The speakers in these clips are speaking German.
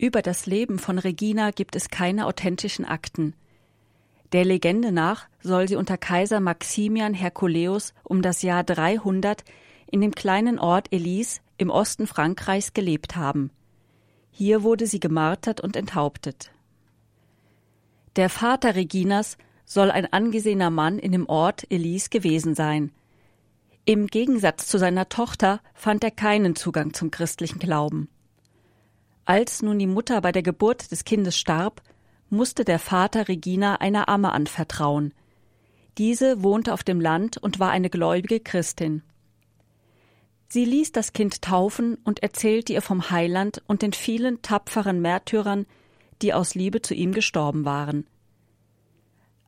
Über das Leben von Regina gibt es keine authentischen Akten. Der Legende nach soll sie unter Kaiser Maximian Herculeus um das Jahr 300 in dem kleinen Ort Elise im Osten Frankreichs gelebt haben. Hier wurde sie gemartert und enthauptet. Der Vater Reginas soll ein angesehener Mann in dem Ort Elise gewesen sein. Im Gegensatz zu seiner Tochter fand er keinen Zugang zum christlichen Glauben. Als nun die Mutter bei der Geburt des Kindes starb, musste der Vater Regina einer Amme anvertrauen. Diese wohnte auf dem Land und war eine gläubige Christin. Sie ließ das Kind taufen und erzählte ihr vom Heiland und den vielen tapferen Märtyrern, die aus Liebe zu ihm gestorben waren.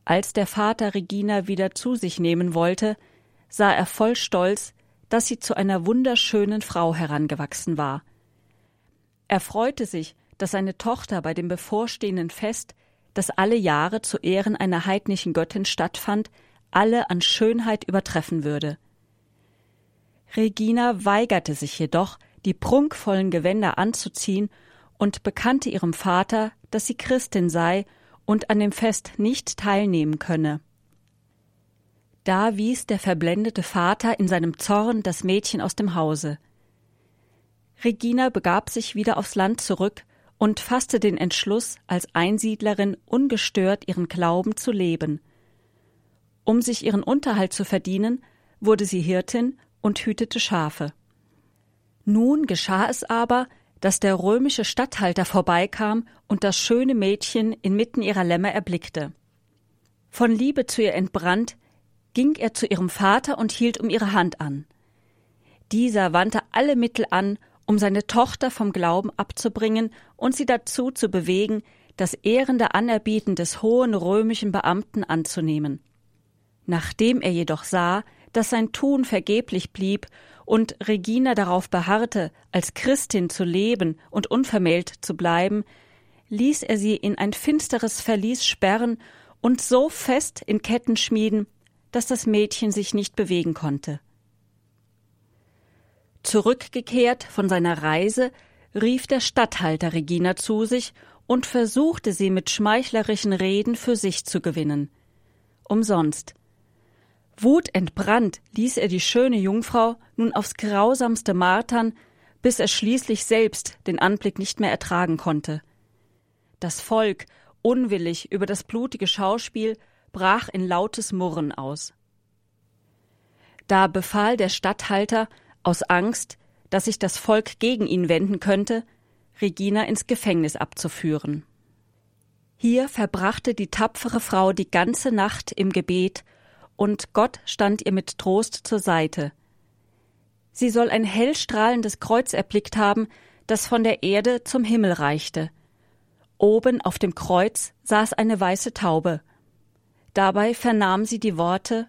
Als der Vater Regina wieder zu sich nehmen wollte, sah er voll Stolz, dass sie zu einer wunderschönen Frau herangewachsen war. Er freute sich, dass seine Tochter bei dem bevorstehenden Fest, das alle Jahre zu Ehren einer heidnischen Göttin stattfand, alle an Schönheit übertreffen würde. Regina weigerte sich jedoch, die prunkvollen Gewänder anzuziehen und bekannte ihrem Vater, dass sie Christin sei und an dem Fest nicht teilnehmen könne. Da wies der verblendete Vater in seinem Zorn das Mädchen aus dem Hause. Regina begab sich wieder aufs Land zurück und fasste den Entschluss, als Einsiedlerin ungestört ihren Glauben zu leben. Um sich ihren Unterhalt zu verdienen, wurde sie Hirtin und hütete Schafe. Nun geschah es aber, dass der römische Statthalter vorbeikam und das schöne Mädchen inmitten ihrer Lämmer erblickte. Von Liebe zu ihr entbrannt, ging er zu ihrem Vater und hielt um ihre Hand an. Dieser wandte alle Mittel an, um seine Tochter vom Glauben abzubringen und sie dazu zu bewegen, das ehrende Anerbieten des hohen römischen Beamten anzunehmen. Nachdem er jedoch sah, dass sein Tun vergeblich blieb und Regina darauf beharrte, als Christin zu leben und unvermählt zu bleiben, ließ er sie in ein finsteres Verlies sperren und so fest in Ketten schmieden, dass das Mädchen sich nicht bewegen konnte. Zurückgekehrt von seiner Reise, rief der Statthalter Regina zu sich und versuchte sie mit schmeichlerischen Reden für sich zu gewinnen. Umsonst. Wutentbrannt ließ er die schöne Jungfrau nun aufs grausamste martern, bis er schließlich selbst den Anblick nicht mehr ertragen konnte. Das Volk, unwillig über das blutige Schauspiel, brach in lautes Murren aus. Da befahl der Statthalter, aus Angst, dass sich das Volk gegen ihn wenden könnte, Regina ins Gefängnis abzuführen. Hier verbrachte die tapfere Frau die ganze Nacht im Gebet und Gott stand ihr mit Trost zur Seite. Sie soll ein hellstrahlendes Kreuz erblickt haben, das von der Erde zum Himmel reichte. Oben auf dem Kreuz saß eine weiße Taube. Dabei vernahm sie die Worte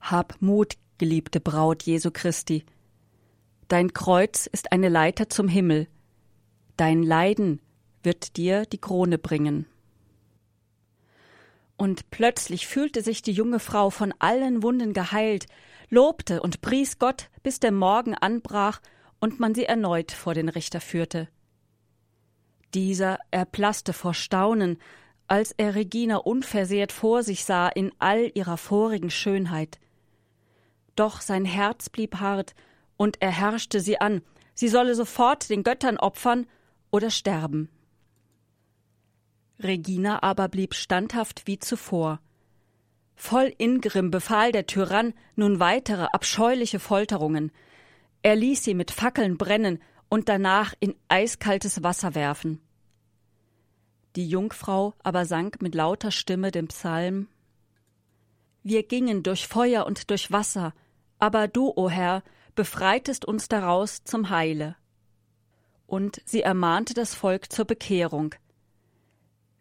Hab Mut, geliebte Braut Jesu Christi. Dein Kreuz ist eine Leiter zum Himmel. Dein Leiden wird dir die Krone bringen. Und plötzlich fühlte sich die junge Frau von allen Wunden geheilt, lobte und pries Gott, bis der Morgen anbrach und man sie erneut vor den Richter führte. Dieser erblaßte vor Staunen, als er Regina unversehrt vor sich sah in all ihrer vorigen Schönheit. Doch sein Herz blieb hart, und er herrschte sie an, sie solle sofort den Göttern opfern oder sterben. Regina aber blieb standhaft wie zuvor. Voll Ingrimm befahl der Tyrann nun weitere abscheuliche Folterungen. Er ließ sie mit Fackeln brennen und danach in eiskaltes Wasser werfen. Die Jungfrau aber sang mit lauter Stimme den Psalm Wir gingen durch Feuer und durch Wasser, aber du, o Herr, befreitest uns daraus zum Heile. Und sie ermahnte das Volk zur Bekehrung,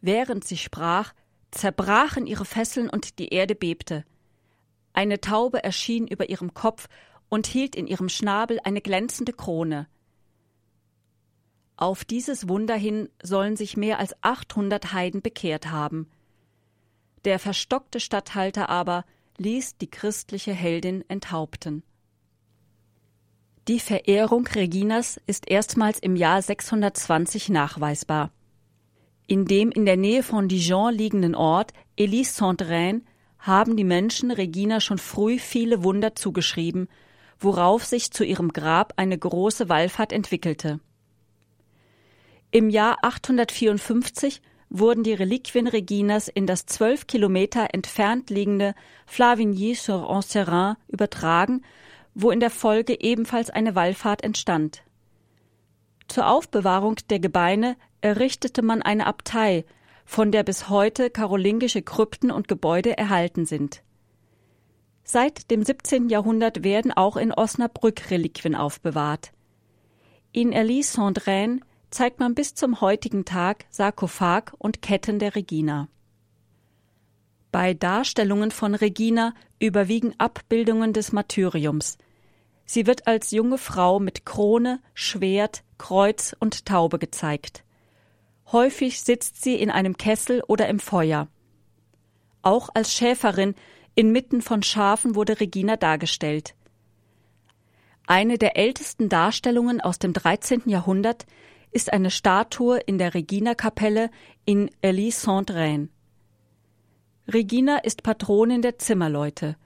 Während sie sprach, zerbrachen ihre Fesseln und die Erde bebte. Eine Taube erschien über ihrem Kopf und hielt in ihrem Schnabel eine glänzende Krone. Auf dieses Wunder hin sollen sich mehr als achthundert Heiden bekehrt haben. Der verstockte Statthalter aber ließ die christliche Heldin enthaupten. Die Verehrung Reginas ist erstmals im Jahr 620 nachweisbar. In dem in der Nähe von Dijon liegenden Ort Elise-Saint-Reine haben die Menschen Regina schon früh viele Wunder zugeschrieben, worauf sich zu ihrem Grab eine große Wallfahrt entwickelte. Im Jahr 854 wurden die Reliquien Reginas in das zwölf Kilometer entfernt liegende Flavigny-sur-Ancerin übertragen wo in der Folge ebenfalls eine Wallfahrt entstand. Zur Aufbewahrung der Gebeine errichtete man eine Abtei, von der bis heute karolingische Krypten und Gebäude erhalten sind. Seit dem 17. Jahrhundert werden auch in Osnabrück Reliquien aufbewahrt. In Elie-Saint-Reine zeigt man bis zum heutigen Tag Sarkophag und Ketten der Regina. Bei Darstellungen von Regina überwiegen Abbildungen des Martyriums, Sie wird als junge Frau mit Krone, Schwert, Kreuz und Taube gezeigt. Häufig sitzt sie in einem Kessel oder im Feuer. Auch als Schäferin inmitten von Schafen wurde Regina dargestellt. Eine der ältesten Darstellungen aus dem 13. Jahrhundert ist eine Statue in der Regina-Kapelle in Elie-Saint-Reine. Regina ist Patronin der Zimmerleute.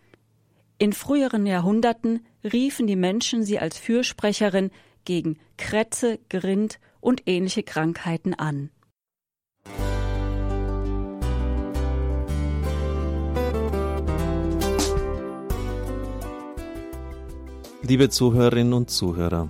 In früheren Jahrhunderten riefen die Menschen sie als Fürsprecherin gegen Krätze, Grind und ähnliche Krankheiten an. Liebe Zuhörerinnen und Zuhörer,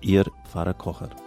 Ihr Pfarrer Kocher.